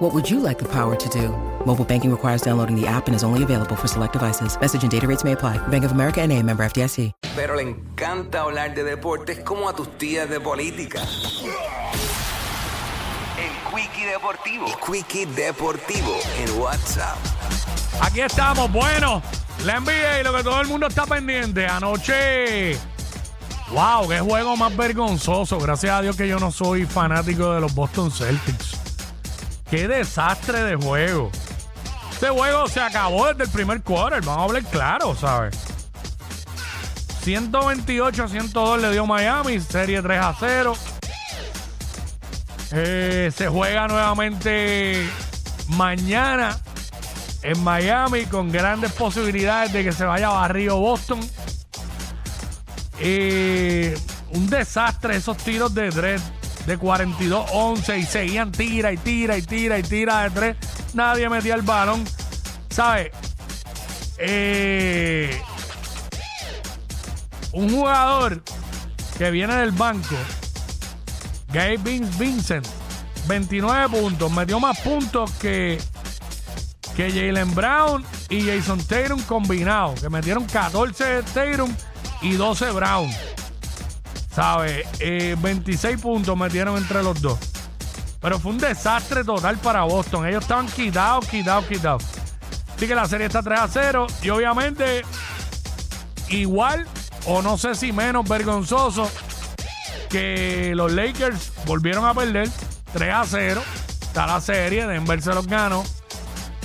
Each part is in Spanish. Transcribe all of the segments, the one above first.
What would you like the power to do? Mobile banking requires downloading the app and is only available for select devices. Message and data rates may apply. Bank of America and a member FDIC. pero le encanta hablar de deportes como a tus tías de política. El Quickie Deportivo. El Quickie Deportivo en WhatsApp. Aquí estamos, bueno, la NBA y lo que todo el mundo está pendiente. Anoche, wow, qué juego más vergonzoso. Gracias a Dios que yo no soy fanático de los Boston Celtics. Qué desastre de juego. Este juego se acabó desde el primer quarter, vamos a hablar claro, ¿sabes? 128 a 102 le dio Miami, serie 3 a 0. Eh, se juega nuevamente mañana en Miami con grandes posibilidades de que se vaya barrio Boston. Eh, un desastre esos tiros de tres de 42-11 y seguían tira y tira y tira y tira de tres. Nadie metía el balón. ¿Sabes? Eh, un jugador que viene del banco, Gabe Vin- Vincent, 29 puntos, metió más puntos que, que Jalen Brown y Jason Tatum combinados, que metieron 14 Tatum y 12 Brown. ¿Sabes? Eh, 26 puntos metieron entre los dos. Pero fue un desastre total para Boston. Ellos estaban quitados, quitados, quitados. Así que la serie está 3 a 0. Y obviamente, igual, o no sé si menos vergonzoso, que los Lakers volvieron a perder 3 a 0. Está la serie, Denver se los ganó.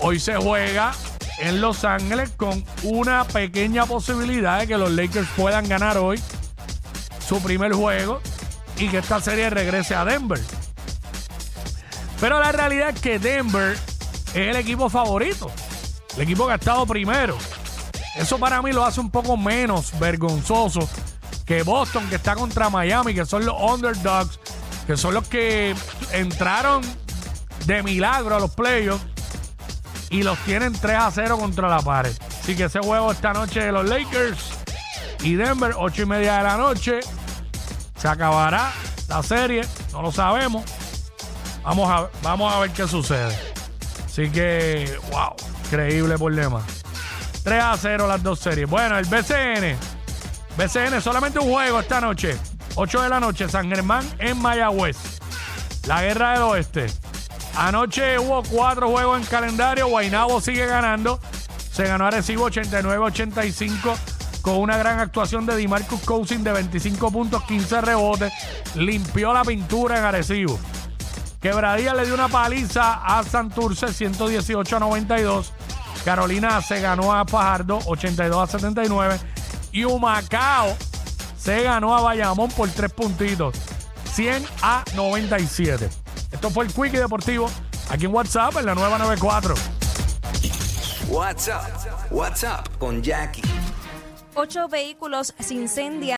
Hoy se juega en Los Ángeles con una pequeña posibilidad de que los Lakers puedan ganar hoy su primer juego y que esta serie regrese a Denver. Pero la realidad es que Denver es el equipo favorito, el equipo que ha estado primero. Eso para mí lo hace un poco menos vergonzoso que Boston, que está contra Miami, que son los underdogs, que son los que entraron de milagro a los playoffs y los tienen 3 a 0 contra la pared. Así que ese juego esta noche de los Lakers y Denver, 8 y media de la noche. Se acabará la serie, no lo sabemos. Vamos a, vamos a ver qué sucede. Así que, wow, increíble problema. 3 a 0 las dos series. Bueno, el BCN. BCN, solamente un juego esta noche. 8 de la noche, San Germán en Mayagüez. La guerra del oeste. Anoche hubo cuatro juegos en calendario. Guainabo sigue ganando. Se ganó a Recibo 89-85 con una gran actuación de DiMarcus Cousins de 25 puntos, 15 rebotes. Limpió la pintura en Arecibo. Quebradilla le dio una paliza a Santurce 118 a 92. Carolina se ganó a Fajardo 82 a 79. Y Humacao se ganó a Bayamón por 3 puntitos 100 a 97. Esto fue el Quickie Deportivo aquí en WhatsApp en la nueva 94. WhatsApp. WhatsApp con Jackie. Ocho vehículos se incendian